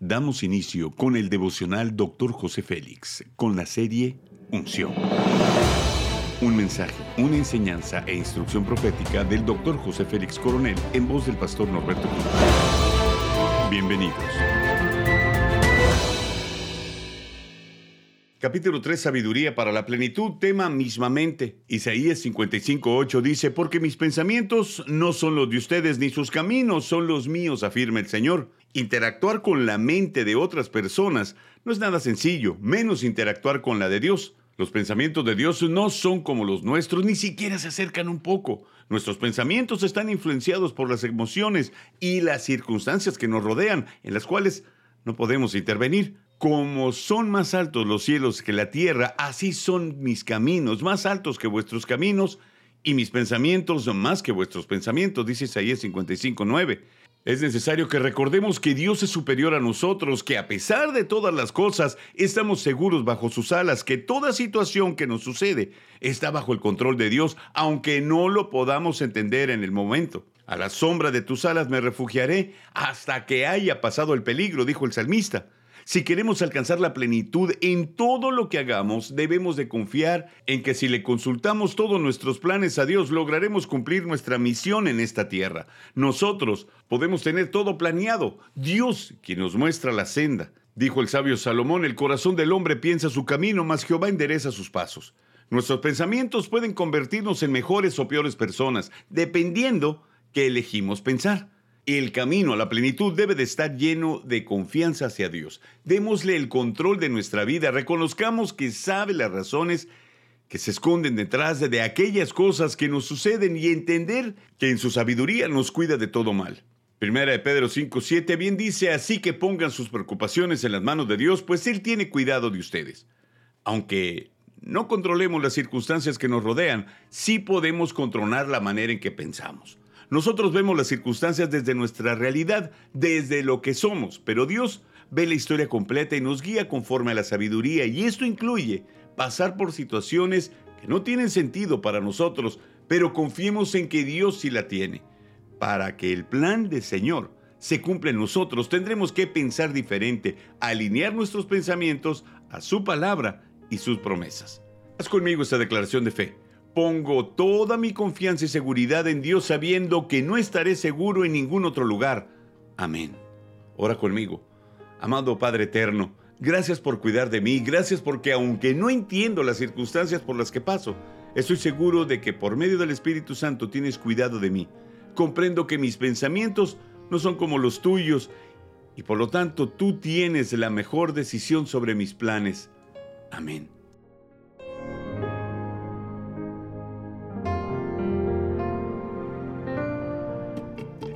Damos inicio con el devocional Dr. José Félix, con la serie Unción. Un mensaje, una enseñanza e instrucción profética del Dr. José Félix Coronel en voz del pastor Norberto Cruz. Bienvenidos. Capítulo 3, Sabiduría para la plenitud, tema mismamente. Isaías 55.8 dice, porque mis pensamientos no son los de ustedes, ni sus caminos son los míos, afirma el Señor. Interactuar con la mente de otras personas no es nada sencillo, menos interactuar con la de Dios. Los pensamientos de Dios no son como los nuestros, ni siquiera se acercan un poco. Nuestros pensamientos están influenciados por las emociones y las circunstancias que nos rodean, en las cuales no podemos intervenir. Como son más altos los cielos que la tierra, así son mis caminos, más altos que vuestros caminos, y mis pensamientos más que vuestros pensamientos, dice Isaías 55.9. Es necesario que recordemos que Dios es superior a nosotros, que a pesar de todas las cosas, estamos seguros bajo sus alas, que toda situación que nos sucede está bajo el control de Dios, aunque no lo podamos entender en el momento. A la sombra de tus alas me refugiaré hasta que haya pasado el peligro, dijo el salmista. Si queremos alcanzar la plenitud en todo lo que hagamos, debemos de confiar en que si le consultamos todos nuestros planes a Dios, lograremos cumplir nuestra misión en esta tierra. Nosotros podemos tener todo planeado. Dios quien nos muestra la senda. Dijo el sabio Salomón, el corazón del hombre piensa su camino, mas Jehová endereza sus pasos. Nuestros pensamientos pueden convertirnos en mejores o peores personas, dependiendo que elegimos pensar. El camino a la plenitud debe de estar lleno de confianza hacia Dios. Démosle el control de nuestra vida, reconozcamos que sabe las razones que se esconden detrás de, aquellas cosas que nos suceden y entender que en su sabiduría nos cuida de todo mal. Primera de Pedro 5:7 bien dice, así que pongan sus preocupaciones en las manos de Dios, pues Él tiene cuidado de ustedes. Aunque no controlemos las circunstancias que nos rodean, sí podemos controlar la manera en que pensamos. Nosotros vemos las circunstancias desde nuestra realidad, desde lo que somos, pero Dios ve la historia completa y nos guía conforme a la sabiduría y esto incluye pasar por situaciones que no tienen sentido para nosotros, pero confiemos en que Dios sí la tiene. Para que el plan del Señor se cumpla en nosotros, tendremos que pensar diferente, alinear nuestros pensamientos a su palabra y sus promesas. Haz conmigo esta declaración de fe. Pongo toda mi confianza y seguridad en Dios sabiendo que no estaré seguro en ningún otro lugar. Amén. Ora conmigo. Amado Padre Eterno, gracias por cuidar de mí, gracias porque aunque no entiendo las circunstancias por las que paso, estoy seguro de que por medio del Espíritu Santo tienes cuidado de mí. Comprendo que mis pensamientos no son como los tuyos y por lo tanto tú tienes la mejor decisión sobre mis planes. Amén.